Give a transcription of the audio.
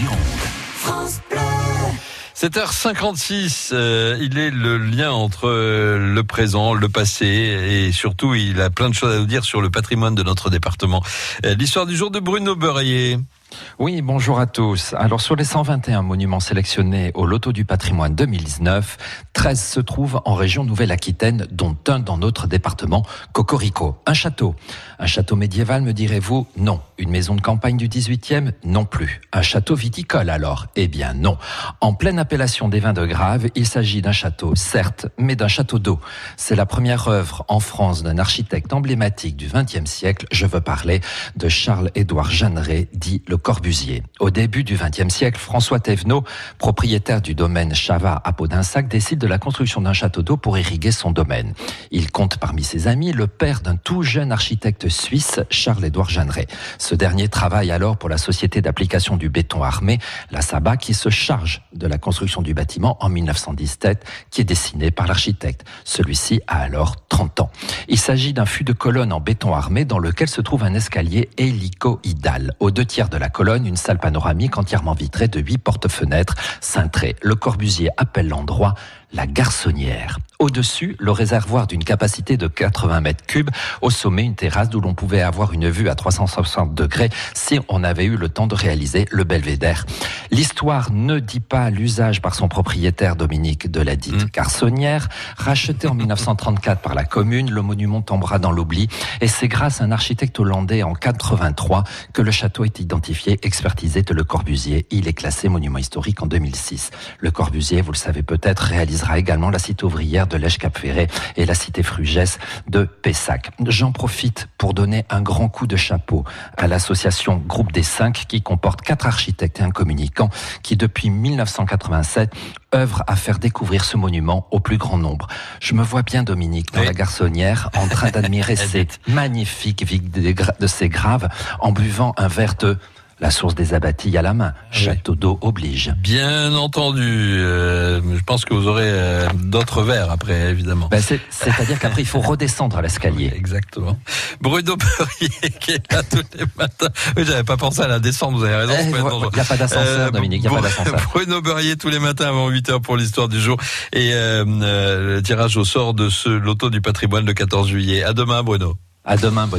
Gironde. France Bleu. 7h56, euh, il est le lien entre euh, le présent, le passé et surtout il a plein de choses à nous dire sur le patrimoine de notre département. Euh, L'histoire du jour de Bruno Beurrier. Oui, bonjour à tous. Alors sur les 121 monuments sélectionnés au Loto du patrimoine 2019, 13 se trouvent en région Nouvelle-Aquitaine, dont un dans notre département, Cocorico. Un château. Un château médiéval, me direz-vous? Non. Une maison de campagne du 18e Non plus. Un château viticole alors? Eh bien non. En pleine appellation des vins de Grave, il s'agit d'un château, certes, mais d'un château d'eau. C'est la première œuvre en France d'un architecte emblématique du XXe siècle. Je veux parler de Charles-Édouard Jeanneret, dit le Corbusier. Au début du XXe siècle, François Thévenot, propriétaire du domaine Chavat à Podinsac, décide de la construction d'un château d'eau pour irriguer son domaine. Il compte parmi ses amis le père d'un tout jeune architecte suisse, Charles-Édouard Jeanneret. Ce dernier travaille alors pour la société d'application du béton armé, la SABA, qui se charge de la construction du bâtiment en 1917, qui est dessiné par l'architecte. Celui-ci a alors 30 ans. Il s'agit d'un fût de colonne en béton armé dans lequel se trouve un escalier hélicoïdal. Aux deux tiers de la colonne, une salle panoramique entièrement vitrée de huit porte-fenêtres cintrées. Le Corbusier appelle l'endroit la garçonnière. Au-dessus, le réservoir d'une capacité de 80 mètres cubes. Au sommet, une terrasse d'où l'on pouvait avoir une vue à 360 degrés si on avait eu le temps de réaliser le belvédère. L'histoire ne dit pas l'usage par son propriétaire Dominique de la dite Mmh. Racheté en 1934 par la commune, le monument tombera dans l'oubli. Et c'est grâce à un architecte hollandais en 83 que le château est identifié, expertisé de Le Corbusier. Il est classé monument historique en 2006. Le Corbusier, vous le savez peut-être, réalisera également la cité ouvrière de Lèche-Cap-Ferré et la cité Frugès de Pessac. J'en profite pour donner un grand coup de chapeau à l'association Groupe des Cinq qui comporte quatre architectes et un communicant qui depuis 1987 œuvre à faire découvrir ce monument au plus grand nombre. Je me vois bien Dominique dans Oui. la garçonnière en train d'admirer ces magnifiques vies de de ces graves en buvant un verre de la source des abattis à la main. Château d'eau oblige. Bien entendu, euh, je pense que vous aurez euh, d'autres verres après évidemment. Ben, c'est- C'est-à-dire qu'après, il faut redescendre à l'escalier. Exactement. Bruno Beurrier qui est là tous les matins. Oui, j'avais pas pensé à la descente, vous avez raison. Eh, pas. Il n'y a pas d'ascenseur, Euh, Dominique, n'y a pas Bru- d'ascenseur. Bruno Beurrier tous les matins avant 8h pour l'histoire du jour et euh, le tirage au sort de ce loto du patrimoine le 14 juillet. À demain Bruno. À demain, bonne